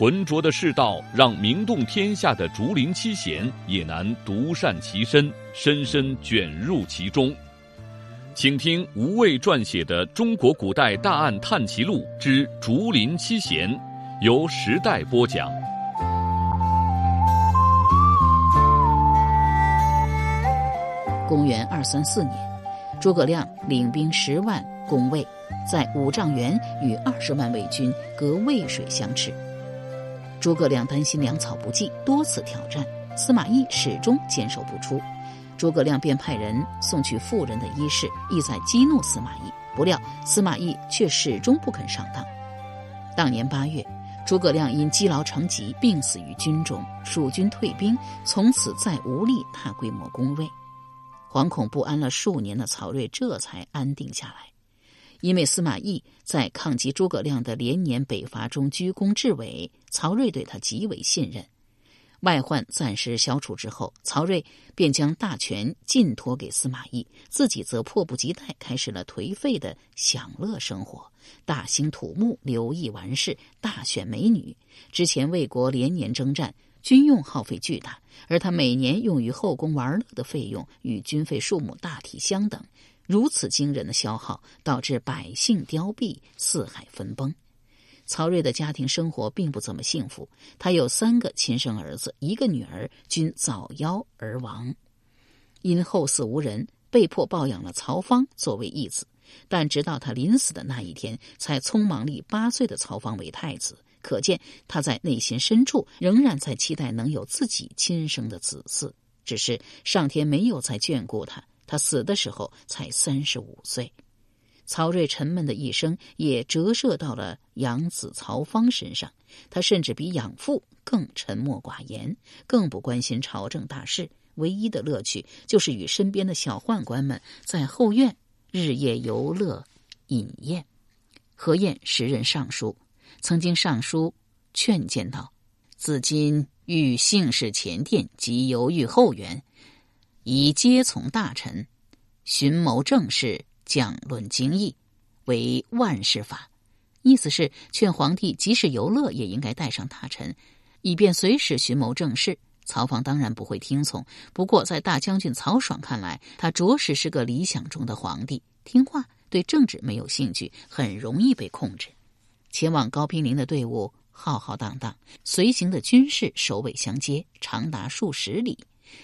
浑浊的世道，让名动天下的竹林七贤也难独善其身，深深卷入其中。请听吴畏撰写的《中国古代大案探奇录之竹林七贤》，由时代播讲。公元二三四年，诸葛亮领兵十万攻魏，在五丈原与二十万魏军隔渭水相持。诸葛亮担心粮草不济，多次挑战，司马懿始终坚守不出。诸葛亮便派人送去妇人的衣饰，意在激怒司马懿。不料司马懿却始终不肯上当。当年八月，诸葛亮因积劳成疾，病死于军中。蜀军退兵，从此再无力大规模攻魏。惶恐不安了数年的曹睿这才安定下来。因为司马懿在抗击诸葛亮的连年北伐中居功至伟，曹睿对他极为信任。外患暂时消除之后，曹睿便将大权尽托给司马懿，自己则迫不及待开始了颓废的享乐生活，大兴土木，留意玩事，大选美女。之前魏国连年征战，军用耗费巨大，而他每年用于后宫玩乐的费用与军费数目大体相等。如此惊人的消耗，导致百姓凋敝，四海分崩。曹睿的家庭生活并不怎么幸福，他有三个亲生儿子，一个女儿，均早夭而亡。因后嗣无人，被迫抱养了曹芳作为义子。但直到他临死的那一天，才匆忙立八岁的曹芳为太子。可见他在内心深处仍然在期待能有自己亲生的子嗣，只是上天没有再眷顾他。他死的时候才三十五岁，曹睿沉闷的一生也折射到了养子曹芳身上。他甚至比养父更沉默寡言，更不关心朝政大事，唯一的乐趣就是与身边的小宦官们在后院日夜游乐饮宴。何晏时任尚书，曾经上书劝谏道：“自今欲幸事前殿，即犹豫后园。”以皆从大臣，寻谋政事，讲论经义，为万事法。意思是劝皇帝，即使游乐，也应该带上大臣，以便随时寻谋政事。曹芳当然不会听从。不过，在大将军曹爽看来，他着实是个理想中的皇帝，听话，对政治没有兴趣，很容易被控制。前往高平陵的队伍浩浩荡荡，随行的军士首尾相接，长达数十里。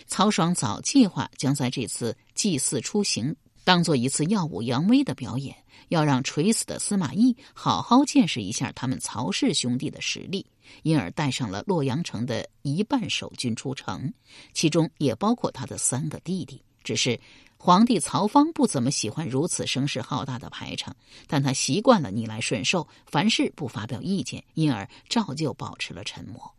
曹爽早计划将在这次祭祀出行当做一次耀武扬威的表演，要让垂死的司马懿好好见识一下他们曹氏兄弟的实力，因而带上了洛阳城的一半守军出城，其中也包括他的三个弟弟。只是皇帝曹芳不怎么喜欢如此声势浩大的排场，但他习惯了逆来顺受，凡事不发表意见，因而照旧保持了沉默。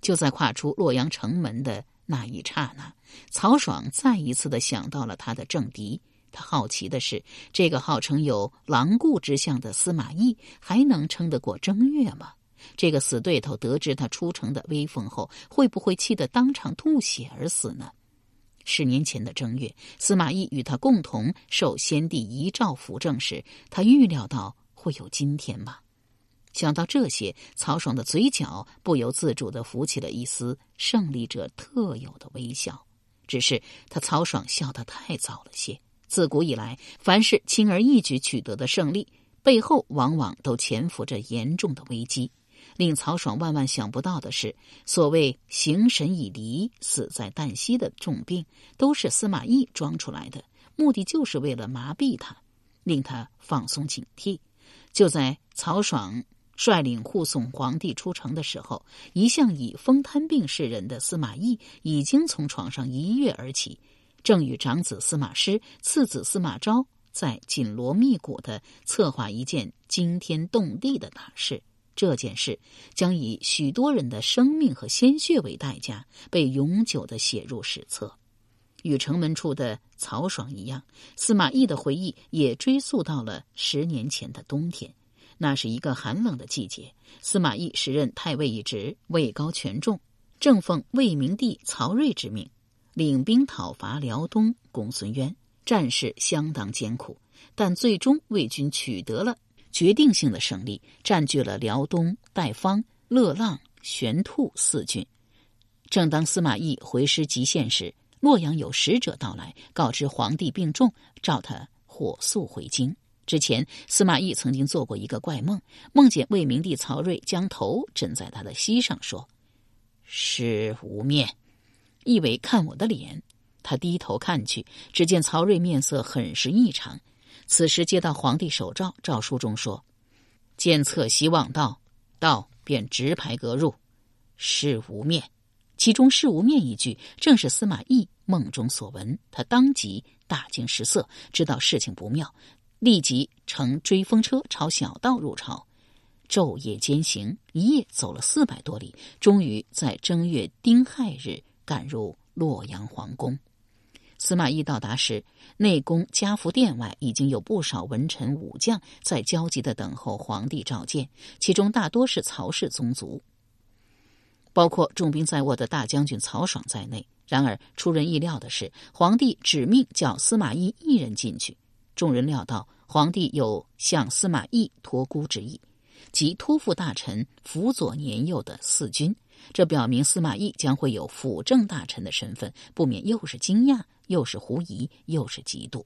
就在跨出洛阳城门的。那一刹那，曹爽再一次的想到了他的政敌。他好奇的是，这个号称有狼顾之相的司马懿，还能撑得过正月吗？这个死对头得知他出城的威风后，会不会气得当场吐血而死呢？十年前的正月，司马懿与他共同受先帝遗诏辅政时，他预料到会有今天吗？想到这些，曹爽的嘴角不由自主的浮起了一丝胜利者特有的微笑。只是他曹爽笑得太早了些。自古以来，凡是轻而易举取得的胜利，背后往往都潜伏着严重的危机。令曹爽万万想不到的是，所谓形神已离，死在旦夕的重病，都是司马懿装出来的，目的就是为了麻痹他，令他放松警惕。就在曹爽。率领护送皇帝出城的时候，一向以风瘫病示人的司马懿已经从床上一跃而起，正与长子司马师、次子司马昭在紧锣密鼓的策划一件惊天动地的大事。这件事将以许多人的生命和鲜血为代价，被永久的写入史册。与城门处的曹爽一样，司马懿的回忆也追溯到了十年前的冬天。那是一个寒冷的季节，司马懿时任太尉一职，位高权重，正奉魏明帝曹睿之命，领兵讨伐辽东公孙渊，战事相当艰苦，但最终魏军取得了决定性的胜利，占据了辽东代方、乐浪、玄兔四郡。正当司马懿回师极限时，洛阳有使者到来，告知皇帝病重，召他火速回京。之前，司马懿曾经做过一个怪梦，梦见魏明帝曹睿将头枕在他的膝上，说：“是无面。”意为看我的脸。他低头看去，只见曹睿面色很是异常。此时接到皇帝手诏，诏书中说：“监测希望到，到便直排阁入。”是无面，其中“是无面”一句，正是司马懿梦中所闻。他当即大惊失色，知道事情不妙。立即乘追风车朝小道入朝，昼夜兼行，一夜走了四百多里，终于在正月丁亥日赶入洛阳皇宫。司马懿到达时，内宫嘉福殿外已经有不少文臣武将在焦急的等候皇帝召见，其中大多是曹氏宗族，包括重兵在握的大将军曹爽在内。然而出人意料的是，皇帝指命叫司马懿一人进去。众人料到皇帝有向司马懿托孤之意，即托付大臣辅佐年幼的四军。这表明司马懿将会有辅政大臣的身份，不免又是惊讶，又是狐疑，又是嫉妒。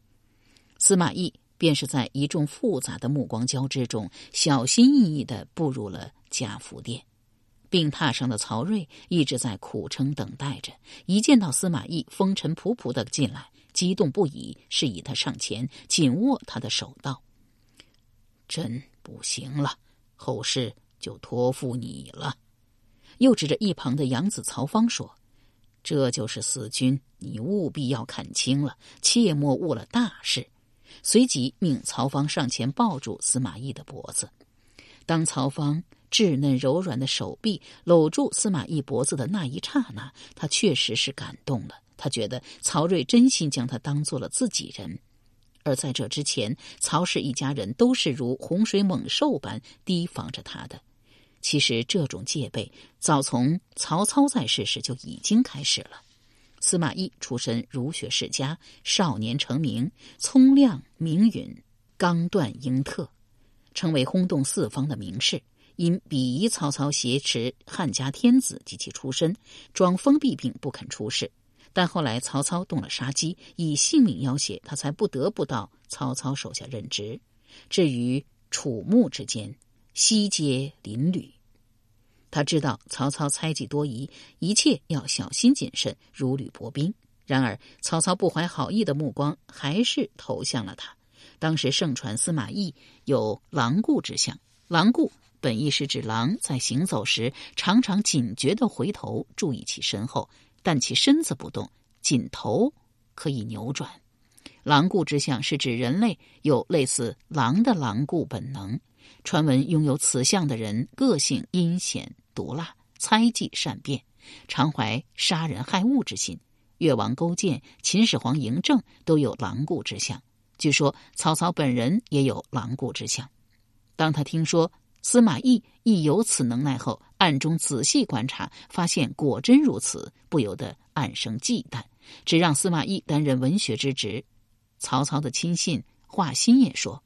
司马懿便是在一众复杂的目光交织中，小心翼翼的步入了贾福殿。病榻上的曹睿一直在苦撑等待着，一见到司马懿风尘仆仆的进来。激动不已，示意他上前，紧握他的手道：“朕不行了，后事就托付你了。”又指着一旁的养子曹芳说：“这就是死军，你务必要看清了，切莫误了大事。”随即命曹芳上前抱住司马懿的脖子。当曹芳稚嫩柔软的手臂搂住司马懿脖子的那一刹那，他确实是感动了。他觉得曹睿真心将他当做了自己人，而在这之前，曹氏一家人都是如洪水猛兽般提防着他的。其实，这种戒备早从曹操在世时就已经开始了。司马懿出身儒学世家，少年成名，聪亮明允，刚断英特，成为轰动四方的名士。因鄙夷曹操挟持汉家天子及其出身，装疯避病，不肯出仕。但后来曹操动了杀机，以性命要挟他，才不得不到曹操手下任职。至于楚穆之间，西接邻吕。他知道曹操猜忌多疑，一切要小心谨慎，如履薄冰。然而曹操不怀好意的目光还是投向了他。当时盛传司马懿有狼顾之相，狼顾本意是指狼在行走时常常警觉的回头注意其身后。但其身子不动，仅头可以扭转。狼顾之相是指人类有类似狼的狼顾本能。传闻拥有此相的人，个性阴险毒辣，猜忌善变，常怀杀人害物之心。越王勾践、秦始皇嬴政都有狼顾之相。据说曹操本人也有狼顾之相。当他听说。司马懿亦有此能耐后，暗中仔细观察，发现果真如此，不由得暗生忌惮，只让司马懿担任文学之职。曹操的亲信华歆也说：“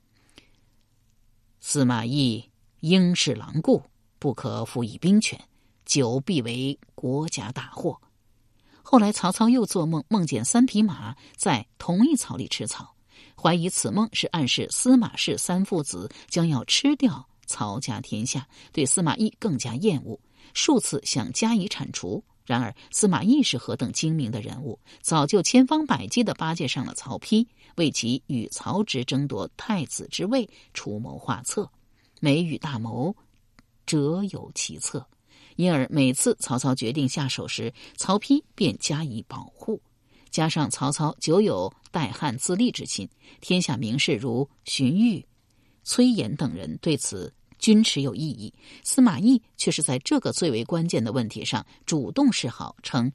司马懿应是狼顾，不可辅以兵权，久必为国家大祸。”后来曹操又做梦，梦见三匹马在同一草里吃草，怀疑此梦是暗示司马氏三父子将要吃掉。曹家天下对司马懿更加厌恶，数次想加以铲除。然而司马懿是何等精明的人物，早就千方百计的巴结上了曹丕，为其与曹植争夺太子之位出谋划策。梅雨大谋，折有其策，因而每次曹操决定下手时，曹丕便加以保护。加上曹操久有代汉自立之心，天下名士如荀彧。崔琰等人对此均持有异议，司马懿却是在这个最为关键的问题上主动示好，称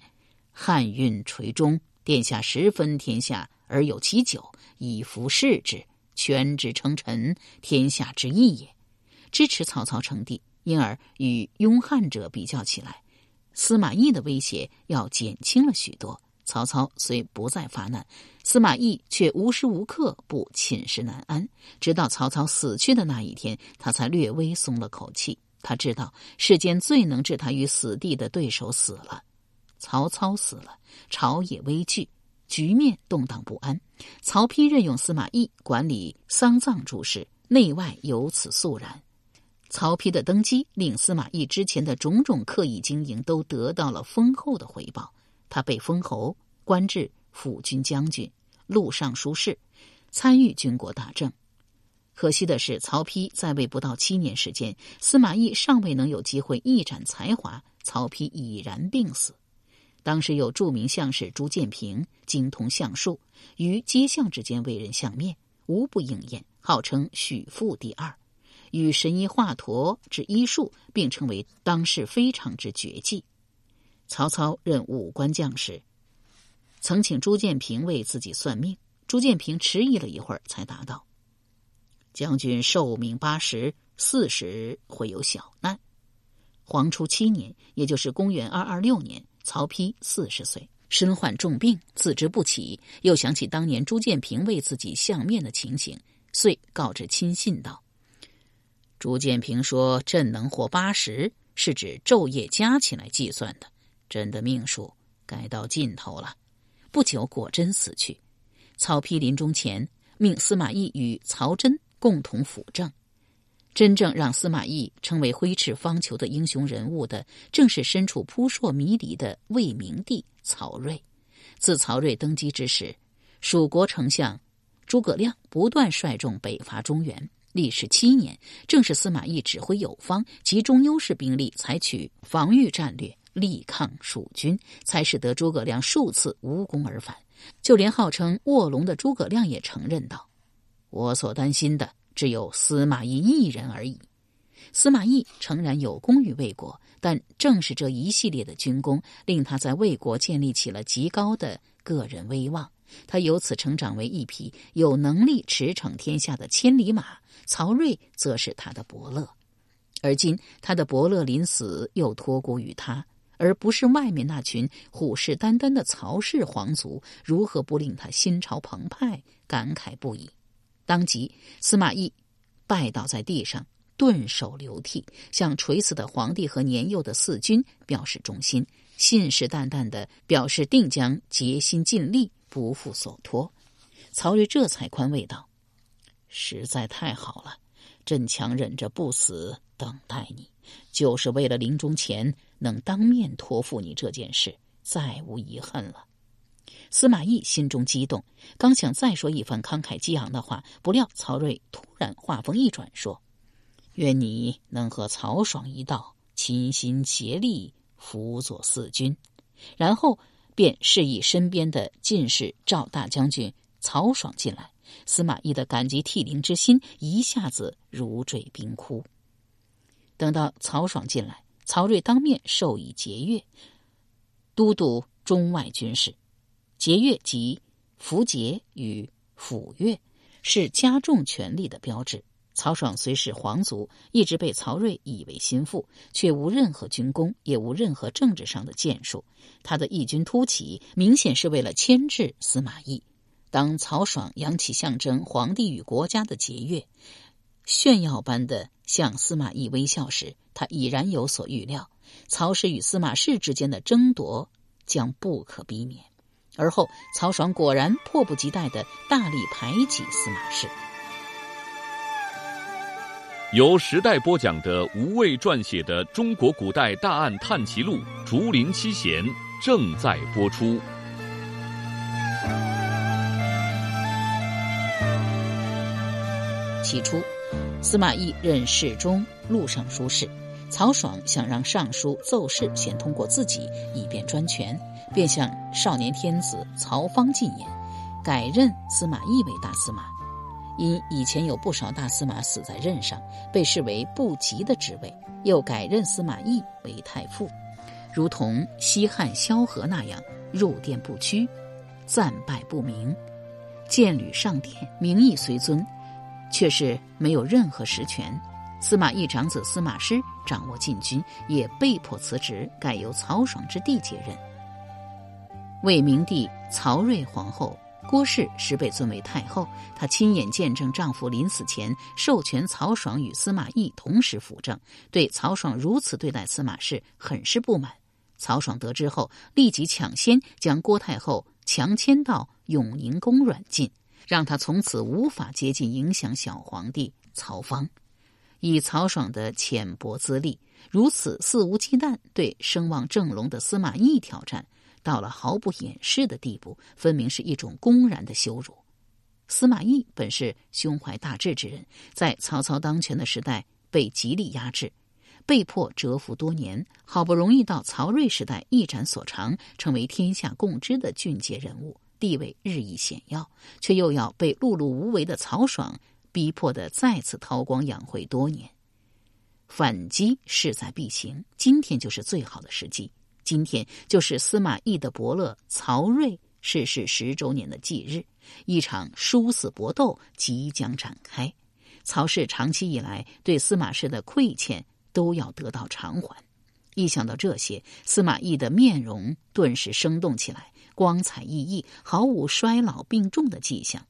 汉运垂中，殿下十分天下而有其九，以服侍之，权之称臣，天下之义也。支持曹操称帝，因而与拥汉者比较起来，司马懿的威胁要减轻了许多。曹操虽不再发难，司马懿却无时无刻不寝食难安。直到曹操死去的那一天，他才略微松了口气。他知道世间最能置他于死地的对手死了，曹操死了，朝野危惧，局面动荡不安。曹丕任用司马懿管理丧葬诸事，内外由此肃然。曹丕的登基，令司马懿之前的种种刻意经营都得到了丰厚的回报。他被封侯，官至辅军将军、录尚书事，参与军国大政。可惜的是，曹丕在位不到七年时间，司马懿尚未能有机会一展才华，曹丕已然病死。当时有著名相士朱建平，精通相术，于街巷之间为人相面，无不应验，号称许父第二，与神医华佗之医术并称为当世非常之绝技。曹操任武官将时，曾请朱建平为自己算命。朱建平迟疑了一会儿，才答道：“将军寿命八十，四十会有小难。”黄初七年，也就是公元二二六年，曹丕四十岁，身患重病，自知不起，又想起当年朱建平为自己相面的情形，遂告知亲信道：“朱建平说，朕能活八十，是指昼夜加起来计算的。”朕的命数该到尽头了，不久果真死去。曹丕临终前命司马懿与曹真共同辅政。真正让司马懿成为挥斥方遒的英雄人物的，正是身处扑朔迷离的魏明帝曹睿。自曹睿登基之时，蜀国丞相诸葛亮不断率众北伐中原，历时七年，正是司马懿指挥有方，集中优势兵力，采取防御战略。力抗蜀军，才使得诸葛亮数次无功而返。就连号称卧龙的诸葛亮也承认道：“我所担心的只有司马懿一人而已。”司马懿诚然有功于魏国，但正是这一系列的军功，令他在魏国建立起了极高的个人威望。他由此成长为一匹有能力驰骋天下的千里马。曹睿则是他的伯乐，而今他的伯乐临死，又托孤于他。而不是外面那群虎视眈眈的曹氏皇族，如何不令他心潮澎湃，感慨不已？当即，司马懿拜倒在地上，顿首流涕，向垂死的皇帝和年幼的四军表示忠心，信誓旦旦的表示定将竭心尽力，不负所托。曹睿这才宽慰道：“实在太好了，朕强忍着不死，等待你，就是为了临终前。”能当面托付你这件事，再无遗恨了。司马懿心中激动，刚想再说一番慷慨激昂的话，不料曹睿突然话锋一转，说：“愿你能和曹爽一道，齐心协力辅佐四军。”然后便示意身边的进士赵大将军曹爽进来。司马懿的感激涕零之心一下子如坠冰窟。等到曹爽进来。曹睿当面授以节钺，都督中外军事。节钺即符节与府钺，是加重权力的标志。曹爽虽是皇族，一直被曹睿以为心腹，却无任何军功，也无任何政治上的建树。他的异军突起，明显是为了牵制司马懿。当曹爽扬起象征皇帝与国家的节钺，炫耀般的向司马懿微笑时，他已然有所预料，曹氏与司马氏之间的争夺将不可避免。而后，曹爽果然迫不及待的大力排挤司马氏。由时代播讲的吴畏撰写的《中国古代大案探奇录·竹林七贤》正在播出。起初，司马懿任侍中、录尚书事。曹爽想让尚书奏事先通过自己，以便专权，便向少年天子曹芳进言，改任司马懿为大司马。因以前有不少大司马死在任上，被视为不吉的职位，又改任司马懿为太傅，如同西汉萧何那样入殿不趋。战败不明，剑履上殿，名义虽尊，却是没有任何实权。司马懿长子司马师掌握禁军，也被迫辞职，改由曹爽之弟接任。魏明帝曹睿皇后郭氏时被尊为太后，她亲眼见证丈夫临死前授权曹爽与司马懿同时辅政，对曹爽如此对待司马氏很是不满。曹爽得知后，立即抢先将郭太后强迁到永宁宫软禁，让他从此无法接近影响小皇帝曹芳。以曹爽的浅薄资历，如此肆无忌惮对声望正隆的司马懿挑战。到了毫不掩饰的地步，分明是一种公然的羞辱。司马懿本是胸怀大志之人，在曹操当权的时代被极力压制，被迫蛰伏多年，好不容易到曹睿时代一展所长，成为天下共知的俊杰人物，地位日益显要，却又要被碌碌无为的曹爽逼迫的再次韬光养晦多年。反击势在必行，今天就是最好的时机。今天就是司马懿的伯乐曹睿逝世十周年的忌日，一场殊死搏斗即将展开。曹氏长期以来对司马氏的亏欠都要得到偿还。一想到这些，司马懿的面容顿时生动起来，光彩熠熠，毫无衰老病重的迹象。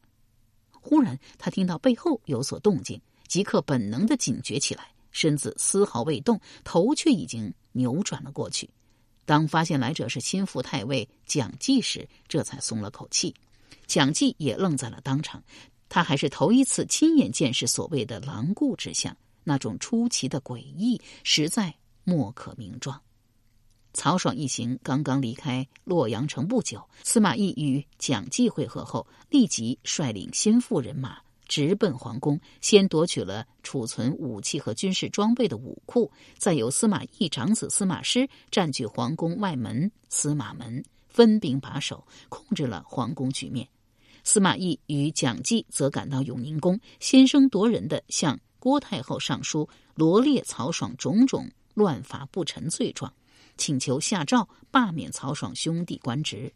忽然，他听到背后有所动静，即刻本能的警觉起来，身子丝毫未动，头却已经扭转了过去。当发现来者是心腹太尉蒋济时，这才松了口气。蒋济也愣在了当场，他还是头一次亲眼见识所谓的狼顾之相，那种出奇的诡异，实在莫可名状。曹爽一行刚刚离开洛阳城不久，司马懿与蒋济会合后，立即率领心腹人马。直奔皇宫，先夺取了储存武器和军事装备的武库，再由司马懿长子司马师占据皇宫外门司马门，分兵把守，控制了皇宫局面。司马懿与蒋济则赶到永宁宫，先声夺人的向郭太后上书，罗列曹爽种种乱法不臣罪状，请求下诏罢免曹爽兄弟官职。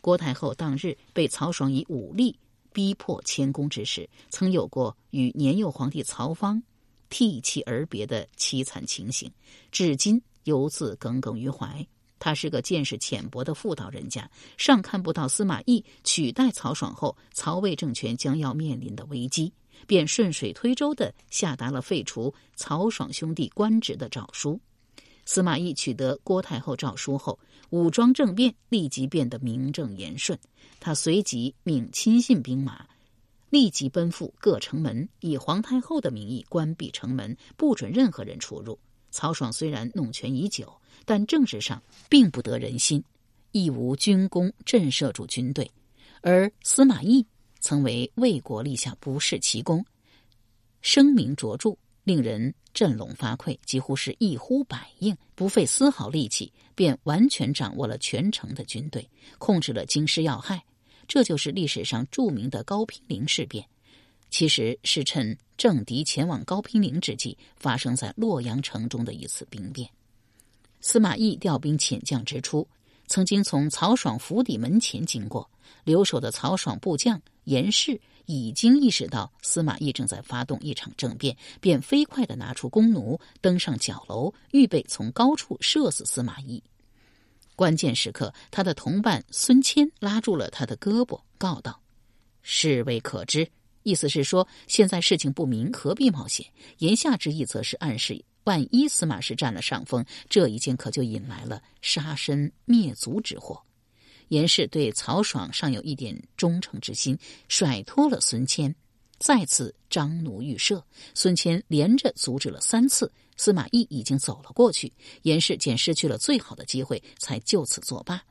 郭太后当日被曹爽以武力。逼迫迁宫之时，曾有过与年幼皇帝曹芳涕泣而别的凄惨情形，至今犹自耿耿于怀。他是个见识浅薄的妇道人家，尚看不到司马懿取代曹爽后，曹魏政权将要面临的危机，便顺水推舟的下达了废除曹爽兄弟官职的诏书。司马懿取得郭太后诏书后，武装政变立即变得名正言顺。他随即命亲信兵马立即奔赴各城门，以皇太后的名义关闭城门，不准任何人出入。曹爽虽然弄权已久，但政治上并不得人心，亦无军功震慑住军队。而司马懿曾为魏国立下不世奇功，声名卓著。令人振聋发聩，几乎是一呼百应，不费丝毫力气便完全掌握了全城的军队，控制了京师要害。这就是历史上著名的高平陵事变，其实是趁政敌前往高平陵之际，发生在洛阳城中的一次兵变。司马懿调兵遣将之初，曾经从曹爽府邸门前经过，留守的曹爽部将严氏。已经意识到司马懿正在发动一场政变，便飞快的拿出弓弩，登上角楼，预备从高处射死司马懿。关键时刻，他的同伴孙谦拉住了他的胳膊，告道：“事未可知。”意思是说，现在事情不明，何必冒险？言下之意，则是暗示，万一司马氏占了上风，这一箭可就引来了杀身灭族之祸。严氏对曹爽尚有一点忠诚之心，甩脱了孙谦，再次张弩欲射。孙谦连着阻止了三次，司马懿已经走了过去。严氏见失去了最好的机会，才就此作罢，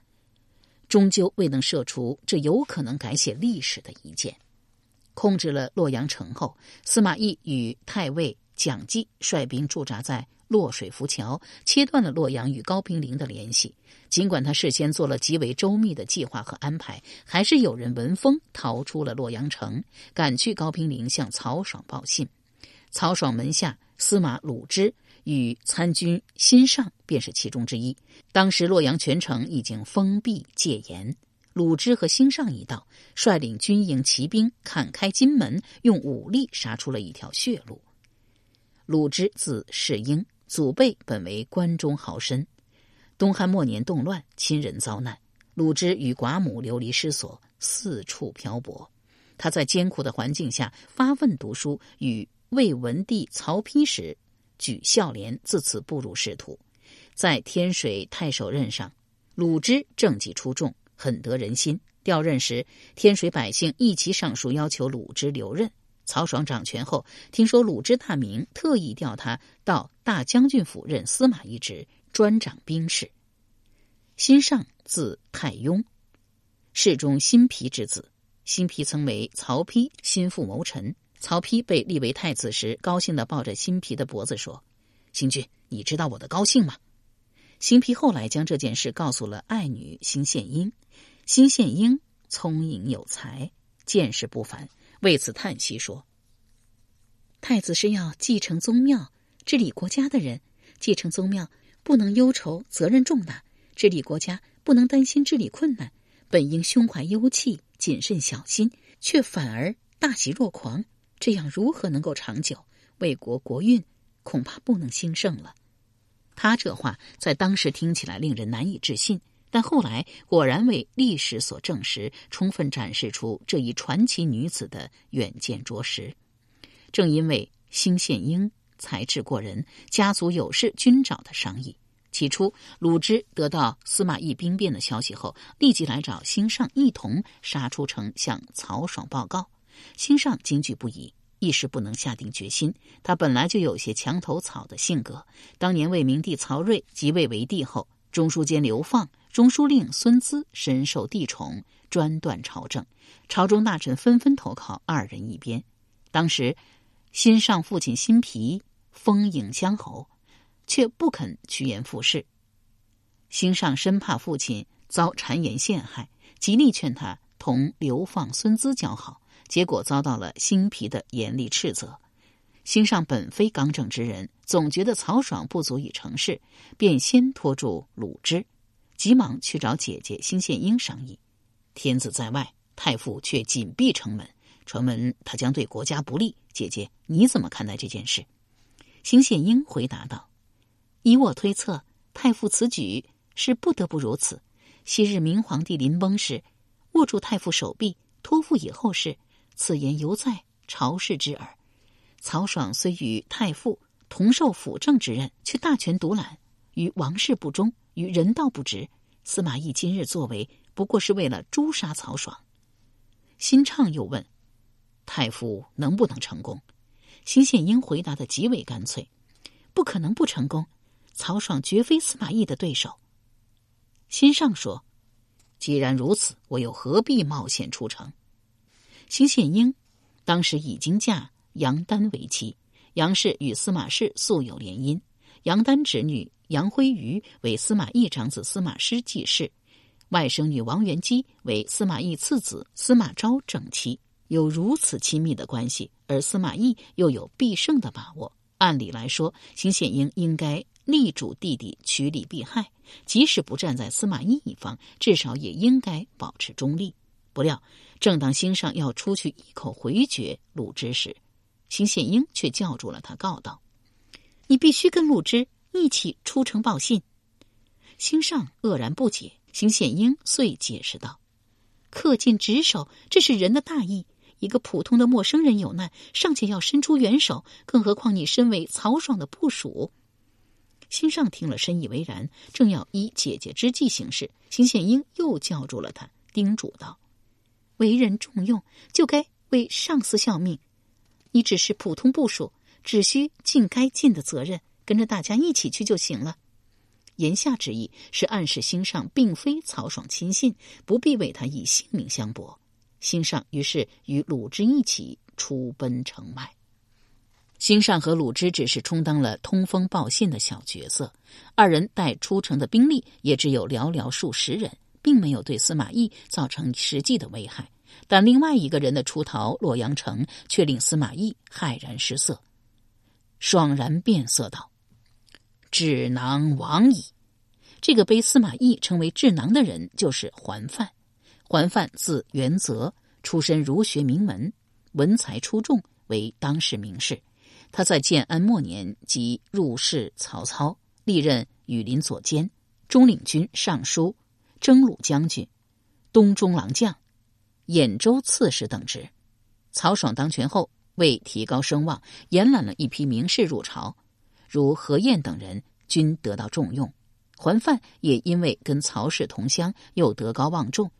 终究未能射出这有可能改写历史的一箭。控制了洛阳城后，司马懿与太尉蒋济率兵驻扎在。洛水浮桥切断了洛阳与高平陵的联系。尽管他事先做了极为周密的计划和安排，还是有人闻风逃出了洛阳城，赶去高平陵向曹爽报信。曹爽门下司马鲁之与参军辛尚便是其中之一。当时洛阳全城已经封闭戒严，鲁芝和兴尚一道，率领军营骑兵砍开金门，用武力杀出了一条血路。鲁芝字世英，祖辈本为关中豪绅。东汉末年动乱，亲人遭难，鲁芝与寡母流离失所，四处漂泊。他在艰苦的环境下发奋读书，与魏文帝曹丕时举孝廉，自此步入仕途。在天水太守任上，鲁芝政绩出众。很得人心。调任时，天水百姓一起上书要求鲁之留任。曹爽掌权后，听说鲁之大名，特意调他到大将军府任司马一职，专掌兵事。辛尚字太雍，世中辛毗之子。辛毗曾为曹丕心腹谋臣。曹丕被立为太子时，高兴地抱着辛毗的脖子说：“辛君，你知道我的高兴吗？”辛毗后来将这件事告诉了爱女辛宪英。辛宪英聪颖有才，见识不凡，为此叹息说：“太子是要继承宗庙、治理国家的人，继承宗庙不能忧愁责任重大，治理国家不能担心治理困难。本应胸怀忧气，谨慎小心，却反而大喜若狂，这样如何能够长久？为国国运恐怕不能兴盛了。”他这话在当时听起来令人难以置信。但后来果然为历史所证实，充分展示出这一传奇女子的远见卓识。正因为辛宪英才智过人，家族有事均找他商议。起初，鲁之得到司马懿兵变的消息后，立即来找辛尚一同杀出城向曹爽报告。辛尚惊惧不已，一时不能下定决心。他本来就有些墙头草的性格。当年魏明帝曹睿即位为帝后，中书监刘放。中书令孙资深受帝宠，专断朝政，朝中大臣纷纷投靠二人一边。当时，新上父亲辛毗封尹乡侯，却不肯趋炎附势。新上生怕父亲遭谗言陷害，极力劝他同流放孙资交好，结果遭到了辛毗的严厉斥责。新上本非刚正之人，总觉得曹爽不足以成事，便先拖住鲁之。急忙去找姐姐辛宪英商议，天子在外，太傅却紧闭城门，传闻他将对国家不利。姐姐，你怎么看待这件事？辛宪英回答道：“以我推测，太傅此举是不得不如此。昔日明皇帝临崩时，握住太傅手臂，托付以后事，此言犹在朝士之耳。曹爽虽与太傅同受辅政之任，却大权独揽，与王室不忠。”与人道不值，司马懿今日作为不过是为了诛杀曹爽。辛畅又问：“太傅能不能成功？”辛宪英回答的极为干脆：“不可能不成功，曹爽绝非司马懿的对手。”辛尚说：“既然如此，我又何必冒险出城？”辛宪英当时已经嫁杨丹为妻，杨氏与司马氏素有联姻，杨丹侄女。杨辉瑜为司马懿长子司马师继室，外甥女王元姬为司马懿次子司马昭正妻。有如此亲密的关系，而司马懿又有必胜的把握。按理来说，邢献英应该力主弟弟趋利避害，即使不站在司马懿一方，至少也应该保持中立。不料，正当心上要出去一口回绝鲁之时，邢献英却叫住了他，告道：“你必须跟鲁之。”一起出城报信，星上愕然不解。邢显英遂解释道：“恪尽职守，这是人的大义。一个普通的陌生人有难，尚且要伸出援手，更何况你身为曹爽的部属。”星上听了，深以为然，正要依姐姐之计行事，邢显英又叫住了他，叮嘱道：“为人重用，就该为上司效命。你只是普通部属，只需尽该尽的责任。”跟着大家一起去就行了。言下之意是暗示心上并非曹爽亲信，不必为他以性命相搏。心上于是与鲁之一起出奔城外。心上和鲁之只是充当了通风报信的小角色，二人带出城的兵力也只有寥寥数十人，并没有对司马懿造成实际的危害。但另外一个人的出逃洛阳城，却令司马懿骇然失色，爽然变色道。智囊亡矣。这个被司马懿称为智囊的人，就是桓范。桓范字元泽，出身儒学名门，文才出众，为当世名士。他在建安末年即入仕曹操，历任羽林左监、中领军尚书、征虏将军、东中郎将、兖州刺史等职。曹爽当权后，为提高声望，延揽了一批名士入朝，如何晏等人均得到重用。桓范也因为跟曹氏同乡，又德高望重，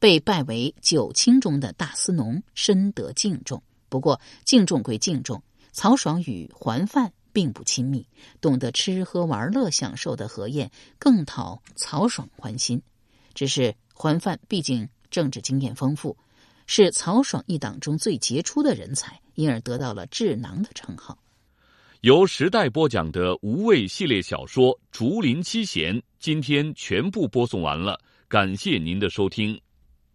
被拜为九卿中的大司农，深得敬重。不过敬重归敬重，曹爽与桓范并不亲密。懂得吃喝玩乐、享受的何晏更讨曹爽欢心。只是桓范毕竟政治经验丰富。是曹爽一党中最杰出的人才，因而得到了“智囊”的称号。由时代播讲的无畏系列小说《竹林七贤》，今天全部播送完了，感谢您的收听。